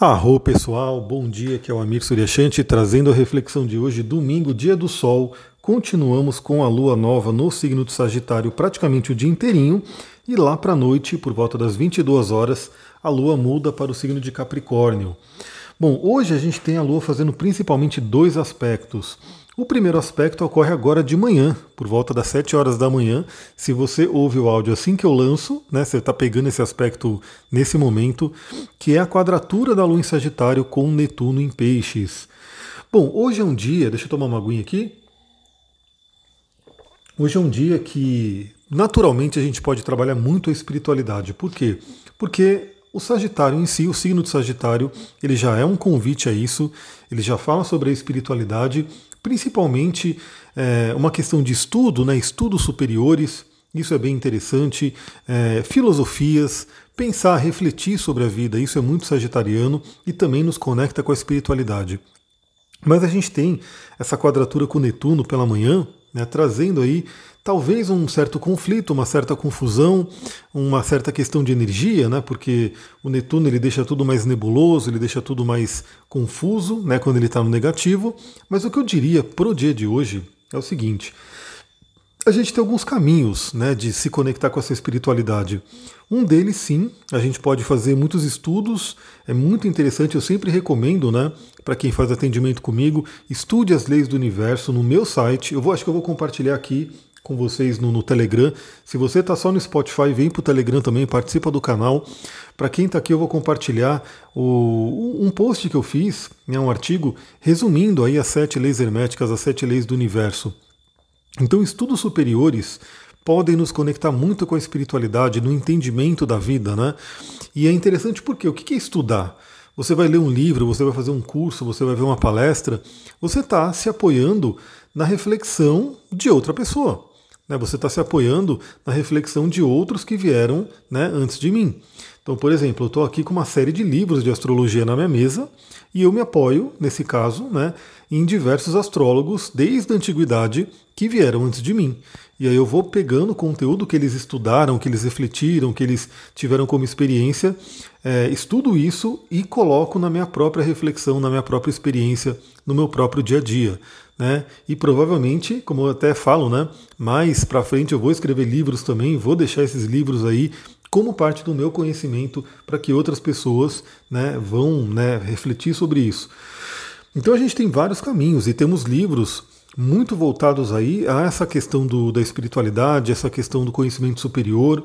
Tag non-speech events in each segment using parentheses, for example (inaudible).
Arro pessoal, bom dia, que é o Amir Suryashanti trazendo a reflexão de hoje, domingo, dia do sol. Continuamos com a lua nova no signo de Sagitário praticamente o dia inteirinho e lá para a noite, por volta das 22 horas, a lua muda para o signo de Capricórnio. Bom, hoje a gente tem a lua fazendo principalmente dois aspectos. O primeiro aspecto ocorre agora de manhã, por volta das 7 horas da manhã. Se você ouve o áudio assim que eu lanço, né, você está pegando esse aspecto nesse momento, que é a quadratura da Lua em Sagitário com Netuno em Peixes. Bom, hoje é um dia, deixa eu tomar uma aguinha aqui. Hoje é um dia que naturalmente a gente pode trabalhar muito a espiritualidade. Por quê? Porque o Sagitário em si, o signo de Sagitário, ele já é um convite a isso, ele já fala sobre a espiritualidade principalmente é, uma questão de estudo, né, estudos superiores, isso é bem interessante, é, filosofias, pensar, refletir sobre a vida, isso é muito sagitariano e também nos conecta com a espiritualidade. Mas a gente tem essa quadratura com Netuno pela manhã, né, trazendo aí talvez um certo conflito, uma certa confusão, uma certa questão de energia, né? Porque o Netuno ele deixa tudo mais nebuloso, ele deixa tudo mais confuso, né? Quando ele está no negativo. Mas o que eu diria pro dia de hoje é o seguinte: a gente tem alguns caminhos, né, de se conectar com essa espiritualidade. Um deles, sim, a gente pode fazer muitos estudos, é muito interessante, eu sempre recomendo, né, para quem faz atendimento comigo, estude as leis do universo no meu site. Eu vou, acho que eu vou compartilhar aqui com vocês no, no Telegram. Se você está só no Spotify, vem para o Telegram também, participa do canal. Para quem está aqui, eu vou compartilhar o, um post que eu fiz, né, um artigo, resumindo aí as sete leis herméticas, as sete leis do universo. Então, estudos superiores podem nos conectar muito com a espiritualidade, no entendimento da vida, né? E é interessante porque o que é estudar? Você vai ler um livro, você vai fazer um curso, você vai ver uma palestra, você está se apoiando na reflexão de outra pessoa. Né? Você está se apoiando na reflexão de outros que vieram né, antes de mim. Então, por exemplo, eu estou aqui com uma série de livros de astrologia na minha mesa e eu me apoio, nesse caso, né, em diversos astrólogos desde a antiguidade que vieram antes de mim. E aí eu vou pegando o conteúdo que eles estudaram, que eles refletiram, que eles tiveram como experiência, é, estudo isso e coloco na minha própria reflexão, na minha própria experiência, no meu próprio dia a dia. Né? E provavelmente, como eu até falo, né, mais para frente eu vou escrever livros também, vou deixar esses livros aí como parte do meu conhecimento para que outras pessoas né, vão né, refletir sobre isso. Então a gente tem vários caminhos e temos livros muito voltados aí a essa questão do, da espiritualidade, essa questão do conhecimento superior,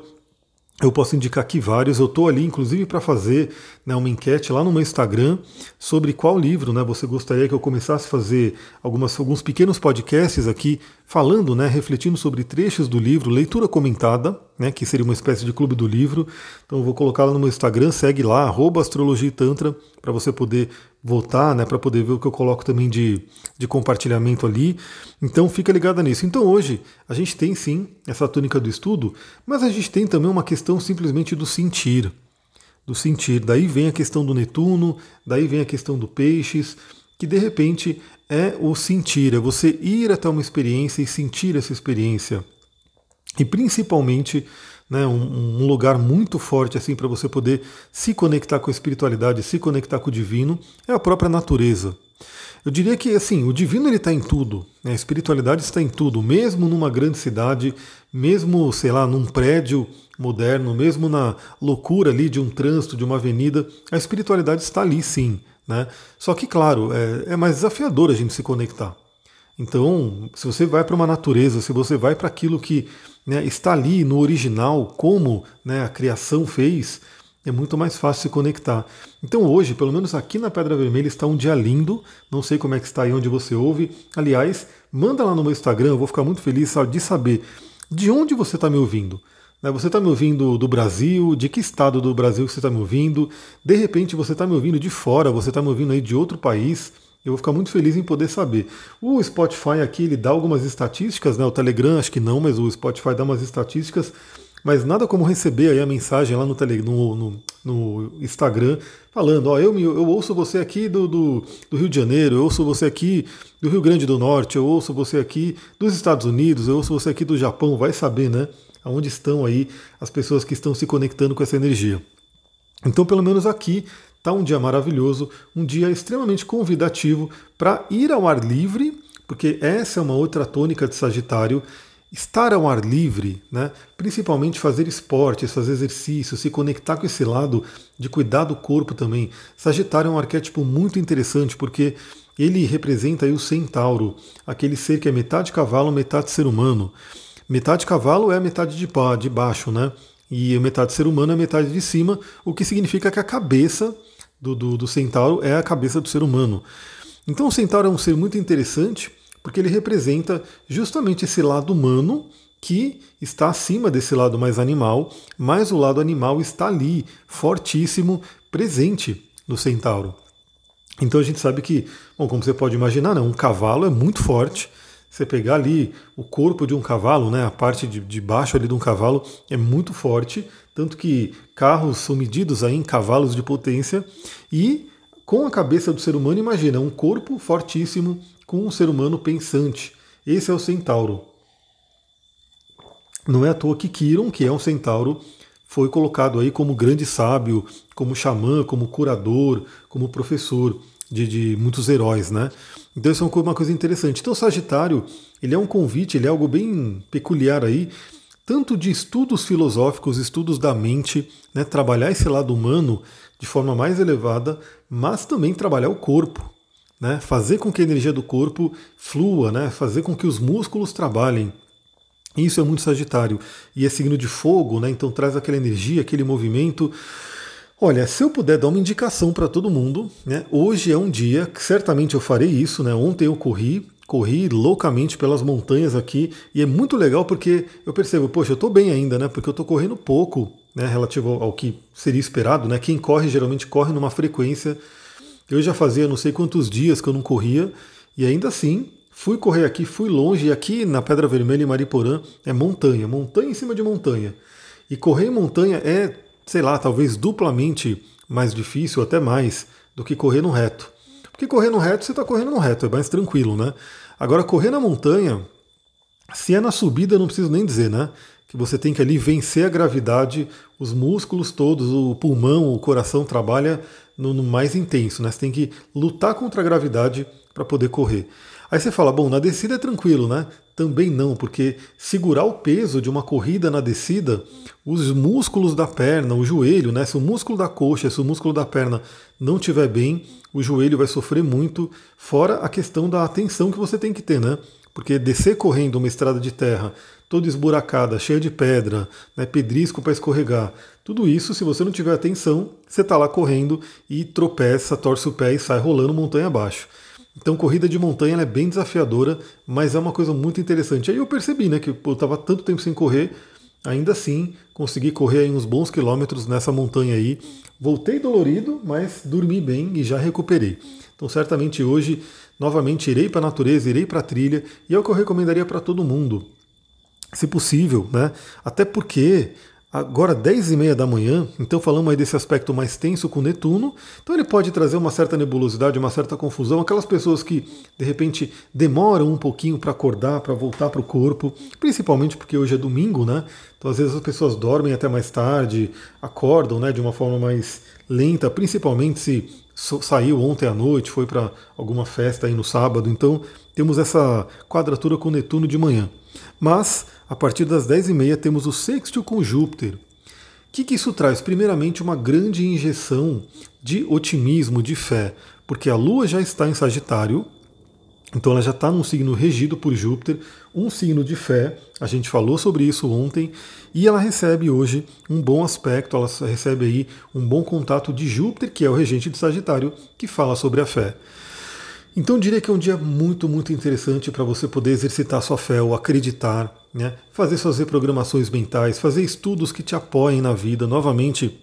eu posso indicar aqui vários. Eu estou ali, inclusive, para fazer né, uma enquete lá no meu Instagram sobre qual livro né, você gostaria que eu começasse a fazer algumas, alguns pequenos podcasts aqui, falando, né, refletindo sobre trechos do livro, leitura comentada, né, que seria uma espécie de clube do livro. Então eu vou colocar lá no meu Instagram, segue lá, astrologia e tantra, para você poder votar, né, para poder ver o que eu coloco também de, de compartilhamento ali. Então fica ligada nisso. Então hoje a gente tem sim essa túnica do estudo, mas a gente tem também uma questão simplesmente do sentir. Do sentir. Daí vem a questão do Netuno, daí vem a questão do Peixes, que de repente é o sentir, é você ir até uma experiência e sentir essa experiência. E principalmente né, um, um, lugar muito forte assim para você poder se conectar com a espiritualidade, se conectar com o divino, é a própria natureza. Eu diria que assim, o divino ele está em tudo, né, a espiritualidade está em tudo, mesmo numa grande cidade, mesmo, sei lá, num prédio moderno, mesmo na loucura ali de um trânsito, de uma avenida, a espiritualidade está ali sim. Né? Só que, claro, é, é mais desafiador a gente se conectar. Então, se você vai para uma natureza, se você vai para aquilo que né, está ali no original, como né, a criação fez, é muito mais fácil se conectar. Então hoje, pelo menos aqui na Pedra Vermelha, está um dia lindo. Não sei como é que está aí onde você ouve. Aliás, manda lá no meu Instagram, eu vou ficar muito feliz de saber de onde você está me ouvindo. Né, você está me ouvindo do Brasil? De que estado do Brasil você está me ouvindo? De repente você está me ouvindo de fora, você está me ouvindo aí de outro país. Eu vou ficar muito feliz em poder saber. O Spotify aqui ele dá algumas estatísticas, né? O Telegram acho que não, mas o Spotify dá umas estatísticas. Mas nada como receber aí a mensagem lá no, tele, no, no, no Instagram falando, ó, eu, eu ouço você aqui do, do, do, Rio de Janeiro, eu ouço você aqui do Rio Grande do Norte, eu ouço você aqui dos Estados Unidos, eu ouço você aqui do Japão, vai saber, né? Aonde estão aí as pessoas que estão se conectando com essa energia. Então, pelo menos aqui Tá um dia maravilhoso, um dia extremamente convidativo para ir ao ar livre, porque essa é uma outra tônica de Sagitário. Estar ao ar livre, né? principalmente fazer esportes, fazer exercício, se conectar com esse lado de cuidar do corpo também. Sagitário é um arquétipo muito interessante porque ele representa aí o centauro, aquele ser que é metade cavalo, metade ser humano. Metade cavalo é a metade de, de baixo, né? E metade ser humano é metade de cima, o que significa que a cabeça do, do, do centauro é a cabeça do ser humano. Então o centauro é um ser muito interessante porque ele representa justamente esse lado humano que está acima desse lado mais animal, mas o lado animal está ali, fortíssimo, presente no centauro. Então a gente sabe que, bom, como você pode imaginar, né, um cavalo é muito forte. Você pegar ali o corpo de um cavalo, né, a parte de, de baixo ali de um cavalo é muito forte, tanto que carros são medidos aí em cavalos de potência e com a cabeça do ser humano, imagina um corpo fortíssimo, com um ser humano pensante. Esse é o centauro. Não é à toa que Kiron, que é um centauro, foi colocado aí como grande sábio, como xamã, como curador, como professor de, de muitos heróis, né? Então isso é uma coisa interessante. Então Sagitário, ele é um convite, ele é algo bem peculiar aí, tanto de estudos filosóficos, estudos da mente, né, trabalhar esse lado humano de forma mais elevada, mas também trabalhar o corpo né? fazer com que a energia do corpo flua, né? fazer com que os músculos trabalhem. Isso é muito Sagitário. E é signo de fogo, né? então traz aquela energia, aquele movimento. Olha, se eu puder dar uma indicação para todo mundo, né? hoje é um dia que certamente eu farei isso. Né? Ontem eu corri, corri loucamente pelas montanhas aqui e é muito legal porque eu percebo, poxa, eu estou bem ainda, né? Porque eu estou correndo pouco, né? Relativo ao que seria esperado, né? Quem corre geralmente corre numa frequência eu já fazia não sei quantos dias que eu não corria e ainda assim fui correr aqui, fui longe. E aqui na Pedra Vermelha, em Mariporã, é montanha, montanha em cima de montanha. E correr em montanha é, sei lá, talvez duplamente mais difícil, até mais, do que correr no reto. Porque correr no reto, você está correndo no reto, é mais tranquilo, né? Agora, correr na montanha, se é na subida, não preciso nem dizer, né? Que você tem que ali vencer a gravidade, os músculos todos, o pulmão, o coração trabalha no, no mais intenso, né? Você tem que lutar contra a gravidade para poder correr. Aí você fala, bom, na descida é tranquilo, né? Também não, porque segurar o peso de uma corrida na descida, os músculos da perna, o joelho, né? Se o músculo da coxa, se o músculo da perna não estiver bem, o joelho vai sofrer muito, fora a questão da atenção que você tem que ter, né? Porque descer correndo uma estrada de terra toda esburacada, cheia de pedra, né, pedrisco para escorregar. Tudo isso, se você não tiver atenção, você está lá correndo e tropeça, torce o pé e sai rolando montanha abaixo. Então, corrida de montanha é bem desafiadora, mas é uma coisa muito interessante. Aí eu percebi né, que eu estava tanto tempo sem correr, ainda assim consegui correr uns bons quilômetros nessa montanha aí. Voltei dolorido, mas dormi bem e já recuperei. Então, certamente hoje, novamente, irei para a natureza, irei para a trilha, e é o que eu recomendaria para todo mundo se possível, né? Até porque agora 10 e meia da manhã, então falamos aí desse aspecto mais tenso com Netuno, então ele pode trazer uma certa nebulosidade, uma certa confusão, aquelas pessoas que de repente demoram um pouquinho para acordar, para voltar para o corpo, principalmente porque hoje é domingo, né? Então às vezes as pessoas dormem até mais tarde, acordam, né, de uma forma mais lenta, principalmente se saiu ontem à noite, foi para alguma festa aí no sábado, então temos essa quadratura com Netuno de manhã. Mas, a partir das 10h30, temos o sexto com Júpiter. O que, que isso traz? Primeiramente, uma grande injeção de otimismo, de fé, porque a Lua já está em Sagitário, então ela já está num signo regido por Júpiter, um signo de fé, a gente falou sobre isso ontem, e ela recebe hoje um bom aspecto, ela recebe aí um bom contato de Júpiter, que é o regente de Sagitário, que fala sobre a fé. Então diria que é um dia muito, muito interessante para você poder exercitar sua fé, ou acreditar, né? fazer suas reprogramações mentais, fazer estudos que te apoiem na vida. Novamente,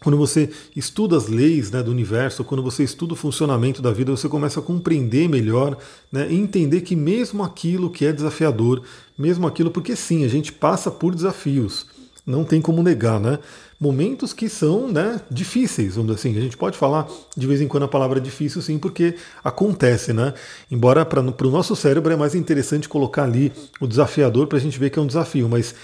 quando você estuda as leis né, do universo, quando você estuda o funcionamento da vida, você começa a compreender melhor né, e entender que mesmo aquilo que é desafiador, mesmo aquilo, porque sim, a gente passa por desafios, não tem como negar, né? momentos que são né, difíceis, vamos dizer assim. A gente pode falar de vez em quando a palavra difícil, sim, porque acontece, né? Embora para o nosso cérebro é mais interessante colocar ali o desafiador para a gente ver que é um desafio, mas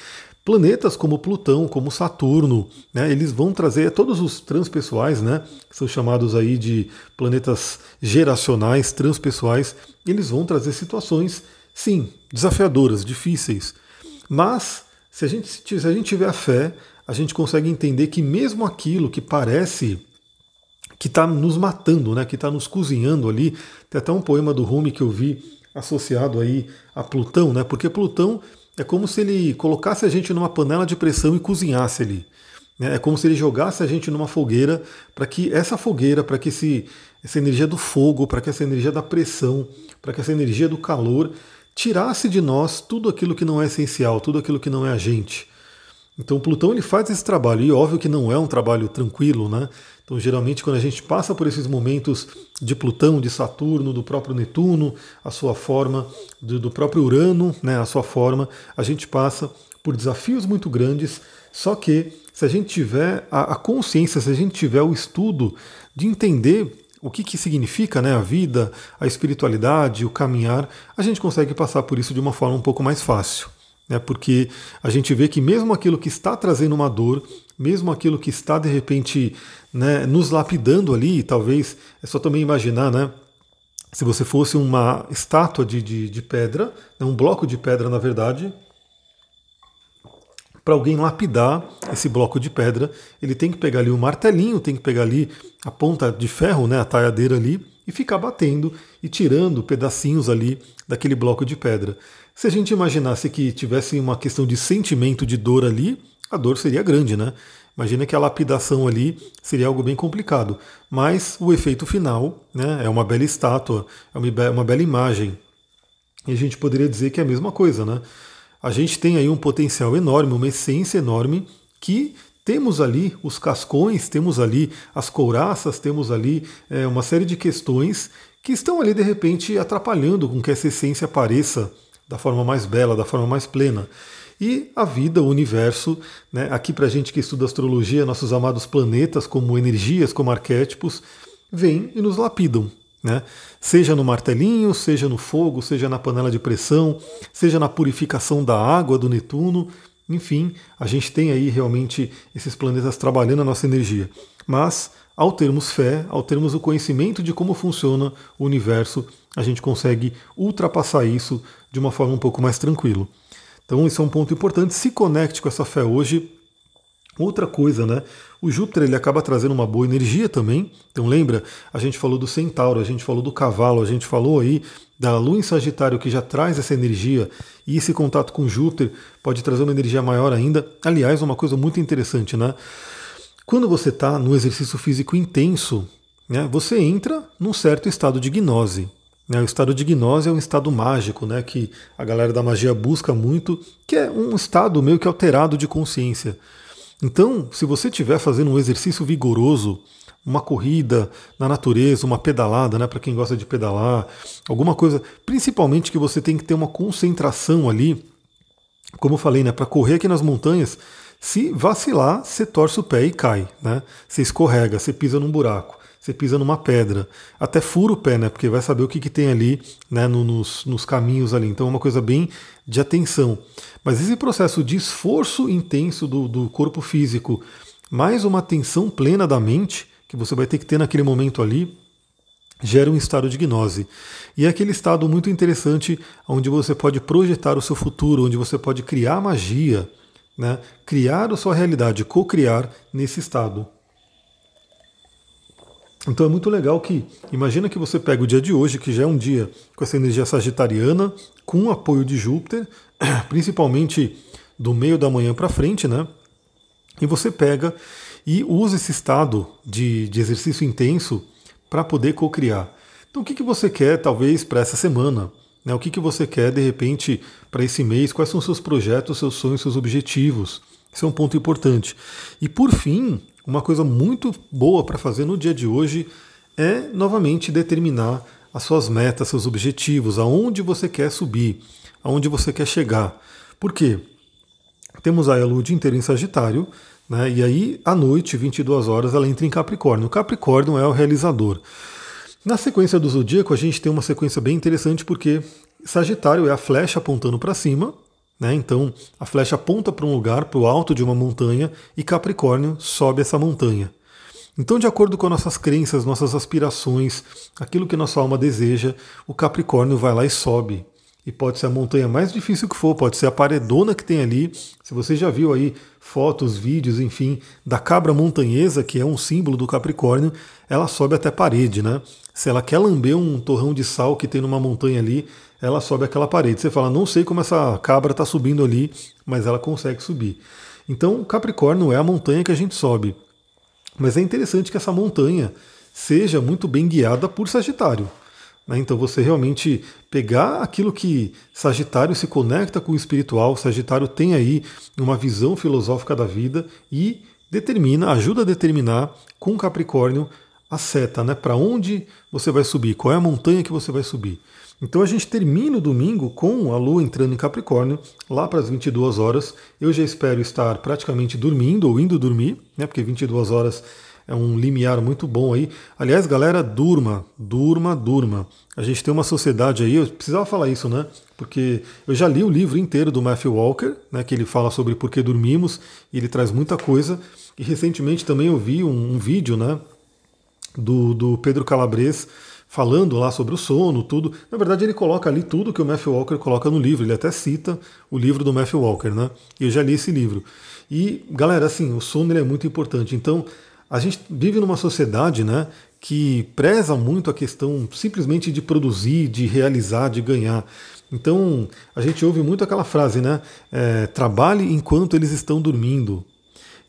Planetas como Plutão, como Saturno, né, eles vão trazer todos os transpessoais, né, que são chamados aí de planetas geracionais, transpessoais, eles vão trazer situações, sim, desafiadoras, difíceis. Mas se a gente, se a gente tiver a fé, a gente consegue entender que mesmo aquilo que parece que está nos matando, né, que está nos cozinhando ali, tem até um poema do Rumi que eu vi associado aí a Plutão, né, porque Plutão é como se ele colocasse a gente numa panela de pressão e cozinhasse ali. Né? É como se ele jogasse a gente numa fogueira para que essa fogueira, para que esse, essa energia do fogo, para que essa energia da pressão, para que essa energia do calor tirasse de nós tudo aquilo que não é essencial, tudo aquilo que não é a gente. Então Plutão ele faz esse trabalho e óbvio que não é um trabalho tranquilo, né? Então geralmente quando a gente passa por esses momentos de Plutão, de Saturno, do próprio Netuno, a sua forma, do, do próprio Urano, né, a sua forma, a gente passa por desafios muito grandes. Só que se a gente tiver a, a consciência, se a gente tiver o estudo de entender o que, que significa né, a vida, a espiritualidade, o caminhar, a gente consegue passar por isso de uma forma um pouco mais fácil né? porque a gente vê que mesmo aquilo que está trazendo uma dor, mesmo aquilo que está de repente né, nos lapidando ali, talvez é só também imaginar, né? Se você fosse uma estátua de, de, de pedra, né, um bloco de pedra na verdade, para alguém lapidar esse bloco de pedra, ele tem que pegar ali o um martelinho, tem que pegar ali a ponta de ferro, né, a talhadeira ali, e ficar batendo e tirando pedacinhos ali daquele bloco de pedra. Se a gente imaginasse que tivesse uma questão de sentimento de dor ali, a dor seria grande, né? Imagina que a lapidação ali seria algo bem complicado. Mas o efeito final né, é uma bela estátua, é uma bela imagem. E a gente poderia dizer que é a mesma coisa, né? A gente tem aí um potencial enorme, uma essência enorme que temos ali os cascões, temos ali as couraças, temos ali é, uma série de questões que estão ali de repente atrapalhando com que essa essência apareça da forma mais bela, da forma mais plena. E a vida, o universo, né, aqui para gente que estuda astrologia, nossos amados planetas como energias, como arquétipos, vêm e nos lapidam. Né? Seja no martelinho, seja no fogo, seja na panela de pressão, seja na purificação da água do Netuno, enfim, a gente tem aí realmente esses planetas trabalhando a nossa energia. Mas, ao termos fé, ao termos o conhecimento de como funciona o universo, a gente consegue ultrapassar isso de uma forma um pouco mais tranquila. Então, isso é um ponto importante. Se conecte com essa fé hoje. Outra coisa, né? O Júpiter ele acaba trazendo uma boa energia também. Então lembra, a gente falou do centauro, a gente falou do cavalo, a gente falou aí da lua em Sagitário que já traz essa energia e esse contato com Júpiter pode trazer uma energia maior ainda. Aliás, uma coisa muito interessante, né? Quando você está no exercício físico intenso, né, você entra num certo estado de gnose. Né? O estado de gnose é um estado mágico, né, que a galera da magia busca muito, que é um estado meio que alterado de consciência. Então, se você estiver fazendo um exercício vigoroso, uma corrida na natureza, uma pedalada, né, para quem gosta de pedalar, alguma coisa, principalmente que você tem que ter uma concentração ali, como eu falei, né, para correr aqui nas montanhas, se vacilar, você torce o pé e cai, né? Você escorrega, você pisa num buraco, você pisa numa pedra, até fura o pé, né? Porque vai saber o que, que tem ali, né, nos, nos caminhos ali. Então é uma coisa bem de atenção. Mas esse processo de esforço intenso do, do corpo físico, mais uma atenção plena da mente, que você vai ter que ter naquele momento ali, gera um estado de gnose. E é aquele estado muito interessante onde você pode projetar o seu futuro, onde você pode criar magia, né? criar a sua realidade, co-criar nesse estado. Então é muito legal que, imagina que você pega o dia de hoje, que já é um dia com essa energia sagitariana, com o apoio de Júpiter, (clears throat) principalmente do meio da manhã para frente, né? E você pega e usa esse estado de, de exercício intenso para poder co-criar. Então, o que, que você quer, talvez, para essa semana? Né? O que, que você quer, de repente, para esse mês? Quais são seus projetos, seus sonhos, seus objetivos? Isso é um ponto importante. E, por fim, uma coisa muito boa para fazer no dia de hoje é, novamente, determinar as suas metas, seus objetivos, aonde você quer subir, aonde você quer chegar. Por quê? Temos aí a lua o dia inteiro em Sagitário, né? E aí, à noite, 22 horas, ela entra em Capricórnio. O Capricórnio é o realizador. Na sequência do zodíaco, a gente tem uma sequência bem interessante porque Sagitário é a flecha apontando para cima, Né? Então a flecha aponta para um lugar, para o alto de uma montanha, e Capricórnio sobe essa montanha. Então, de acordo com nossas crenças, nossas aspirações, aquilo que nossa alma deseja, o Capricórnio vai lá e sobe. E pode ser a montanha mais difícil que for, pode ser a paredona que tem ali. Se você já viu aí fotos, vídeos, enfim, da cabra montanhesa, que é um símbolo do Capricórnio, ela sobe até parede, né? Se ela quer lamber um torrão de sal que tem numa montanha ali, ela sobe aquela parede. Você fala, não sei como essa cabra está subindo ali, mas ela consegue subir. Então, Capricórnio é a montanha que a gente sobe. Mas é interessante que essa montanha seja muito bem guiada por Sagitário. Né? Então você realmente pegar aquilo que Sagitário se conecta com o espiritual, Sagitário tem aí uma visão filosófica da vida e determina, ajuda a determinar com Capricórnio a seta, né? Para onde você vai subir, qual é a montanha que você vai subir. Então a gente termina o domingo com a Lua entrando em Capricórnio, lá para as 22 horas. Eu já espero estar praticamente dormindo ou indo dormir, né? Porque 22 horas é um limiar muito bom aí. Aliás, galera, durma, durma, durma. A gente tem uma sociedade aí, eu precisava falar isso, né? Porque eu já li o livro inteiro do Matthew Walker, né? Que ele fala sobre por que dormimos, e ele traz muita coisa. E recentemente também eu vi um, um vídeo, né? Do, do Pedro Calabres falando lá sobre o sono, tudo. Na verdade, ele coloca ali tudo que o Matthew Walker coloca no livro. Ele até cita o livro do Matthew Walker, né? Eu já li esse livro. E, galera, assim, o sono é muito importante. Então, a gente vive numa sociedade, né? Que preza muito a questão simplesmente de produzir, de realizar, de ganhar. Então, a gente ouve muito aquela frase, né? É, trabalhe enquanto eles estão dormindo.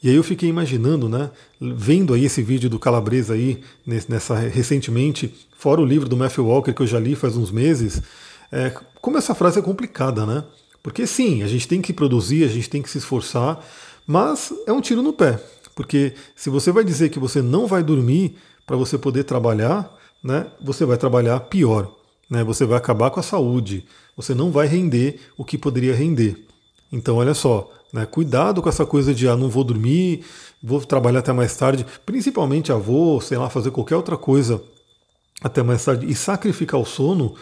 E aí eu fiquei imaginando, né, vendo aí esse vídeo do Calabresa aí, nessa, recentemente, fora o livro do Matthew Walker que eu já li faz uns meses, é, como essa frase é complicada, né? Porque sim, a gente tem que produzir, a gente tem que se esforçar, mas é um tiro no pé. Porque se você vai dizer que você não vai dormir para você poder trabalhar, né, você vai trabalhar pior. Né, você vai acabar com a saúde, você não vai render o que poderia render. Então, olha só, né? Cuidado com essa coisa de ah, não vou dormir, vou trabalhar até mais tarde, principalmente vou, sei lá, fazer qualquer outra coisa até mais tarde e sacrificar o sono,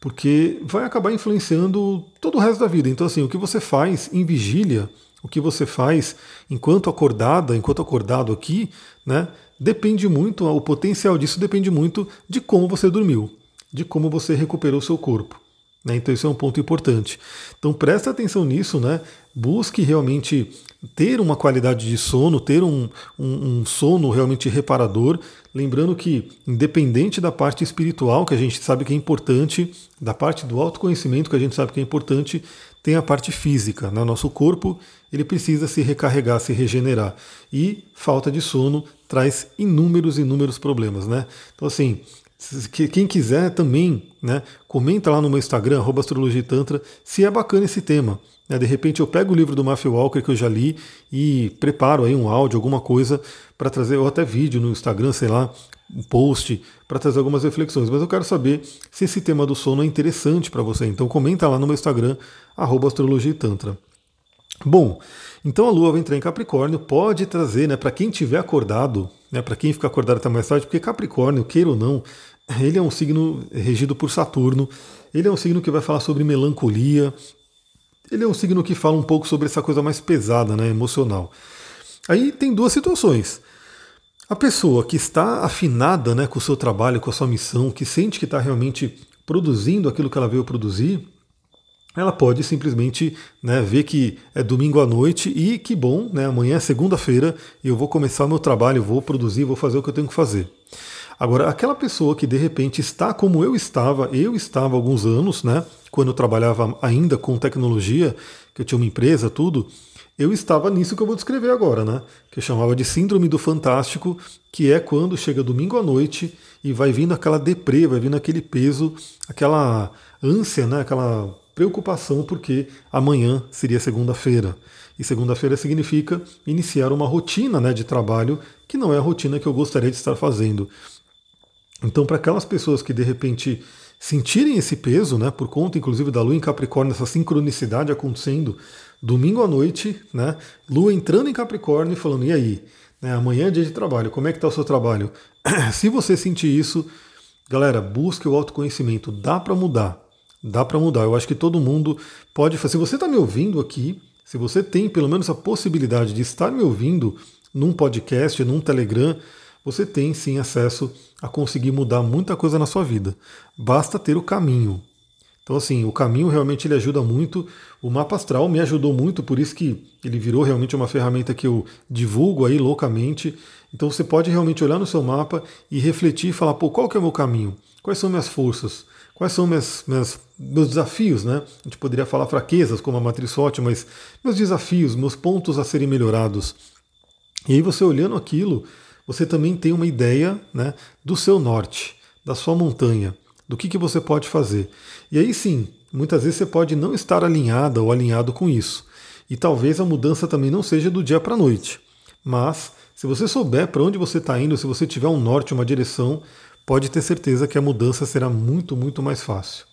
porque vai acabar influenciando todo o resto da vida. Então, assim, o que você faz em vigília, o que você faz enquanto acordada, enquanto acordado aqui, né, depende muito, o potencial disso depende muito de como você dormiu, de como você recuperou seu corpo. Né? Então isso é um ponto importante. Então presta atenção nisso, né? Busque realmente ter uma qualidade de sono, ter um, um, um, sono realmente reparador. Lembrando que, independente da parte espiritual, que a gente sabe que é importante, da parte do autoconhecimento, que a gente sabe que é importante, tem a parte física. Né? Nosso corpo ele precisa se recarregar, se regenerar. E falta de sono traz inúmeros, inúmeros problemas. Né? Então, assim, quem quiser também, né, comenta lá no meu Instagram, astrologitantra, se é bacana esse tema. Né, de repente eu pego o livro do Matthew Walker que eu já li e preparo aí um áudio, alguma coisa para trazer, ou até vídeo no Instagram, sei lá, um post para trazer algumas reflexões. Mas eu quero saber se esse tema do sono é interessante para você. Então comenta lá no meu Instagram, astrologitantra. Bom, então a Lua vai entrar em Capricórnio, pode trazer, né, para quem tiver acordado, né, para quem ficar acordado até mais tarde, porque Capricórnio, queira ou não, ele é um signo regido por Saturno, ele é um signo que vai falar sobre melancolia, ele é um signo que fala um pouco sobre essa coisa mais pesada, né, emocional. Aí tem duas situações. A pessoa que está afinada né, com o seu trabalho, com a sua missão, que sente que está realmente produzindo aquilo que ela veio produzir, ela pode simplesmente né, ver que é domingo à noite e que bom, né, amanhã é segunda-feira e eu vou começar meu trabalho, vou produzir, vou fazer o que eu tenho que fazer. Agora, aquela pessoa que de repente está como eu estava, eu estava há alguns anos, né, quando eu trabalhava ainda com tecnologia, que eu tinha uma empresa, tudo, eu estava nisso que eu vou descrever agora, né? Que eu chamava de síndrome do fantástico, que é quando chega domingo à noite e vai vindo aquela deprê, vai vindo aquele peso, aquela ânsia, né? Aquela preocupação porque amanhã seria segunda-feira. E segunda-feira significa iniciar uma rotina né, de trabalho que não é a rotina que eu gostaria de estar fazendo. Então, para aquelas pessoas que de repente sentirem esse peso, né, por conta inclusive da Lua em Capricórnio, essa sincronicidade acontecendo domingo à noite, né, Lua entrando em Capricórnio e falando: e aí? Né, amanhã é dia de trabalho, como é que está o seu trabalho? (clears throat) Se você sentir isso, galera, busque o autoconhecimento, dá para mudar. dá para mudar. Eu acho que todo mundo pode fazer. Se você está me ouvindo aqui, se você tem pelo menos a possibilidade de estar me ouvindo num podcast, num Telegram, você tem sim acesso a conseguir mudar muita coisa na sua vida. Basta ter o caminho. Então, assim, o caminho realmente ele ajuda muito. O mapa astral me ajudou muito, por isso que ele virou realmente uma ferramenta que eu divulgo aí loucamente. Então, você pode realmente olhar no seu mapa e refletir e falar: pô, qual que é o meu caminho? Quais são minhas forças? Quais são minhas, minhas, meus desafios, né? A gente poderia falar fraquezas, como a matriz SWOT, mas meus desafios, meus pontos a serem melhorados. E aí, você olhando aquilo, você também tem uma ideia né, do seu norte, da sua montanha do que, que você pode fazer. E aí sim, muitas vezes você pode não estar alinhada ou alinhado com isso. E talvez a mudança também não seja do dia para a noite. Mas, se você souber para onde você está indo, se você tiver um norte, uma direção, pode ter certeza que a mudança será muito, muito mais fácil.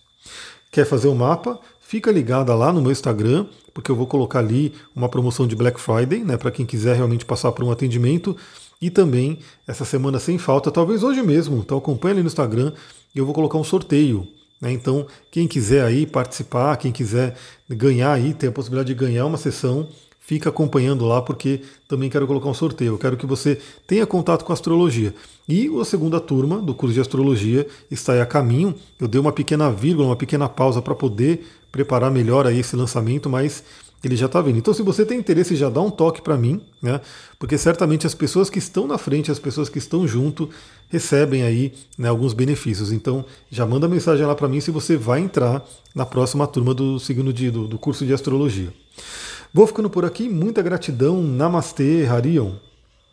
Quer fazer o mapa? Fica ligada lá no meu Instagram, porque eu vou colocar ali uma promoção de Black Friday, né, para quem quiser realmente passar por um atendimento. E também, essa semana sem falta, talvez hoje mesmo, então acompanha ali no Instagram, eu vou colocar um sorteio. Né? Então, quem quiser aí participar, quem quiser ganhar aí, ter a possibilidade de ganhar uma sessão, fica acompanhando lá, porque também quero colocar um sorteio. Eu quero que você tenha contato com a astrologia. E a segunda turma do curso de astrologia está aí a caminho. Eu dei uma pequena vírgula, uma pequena pausa para poder preparar melhor aí esse lançamento, mas ele já está vindo. Então, se você tem interesse, já dá um toque para mim, né? Porque certamente as pessoas que estão na frente, as pessoas que estão junto, recebem aí né, alguns benefícios. Então, já manda mensagem lá para mim se você vai entrar na próxima turma do signo de, do, do curso de astrologia. Vou ficando por aqui. Muita gratidão. Namastê, Harion.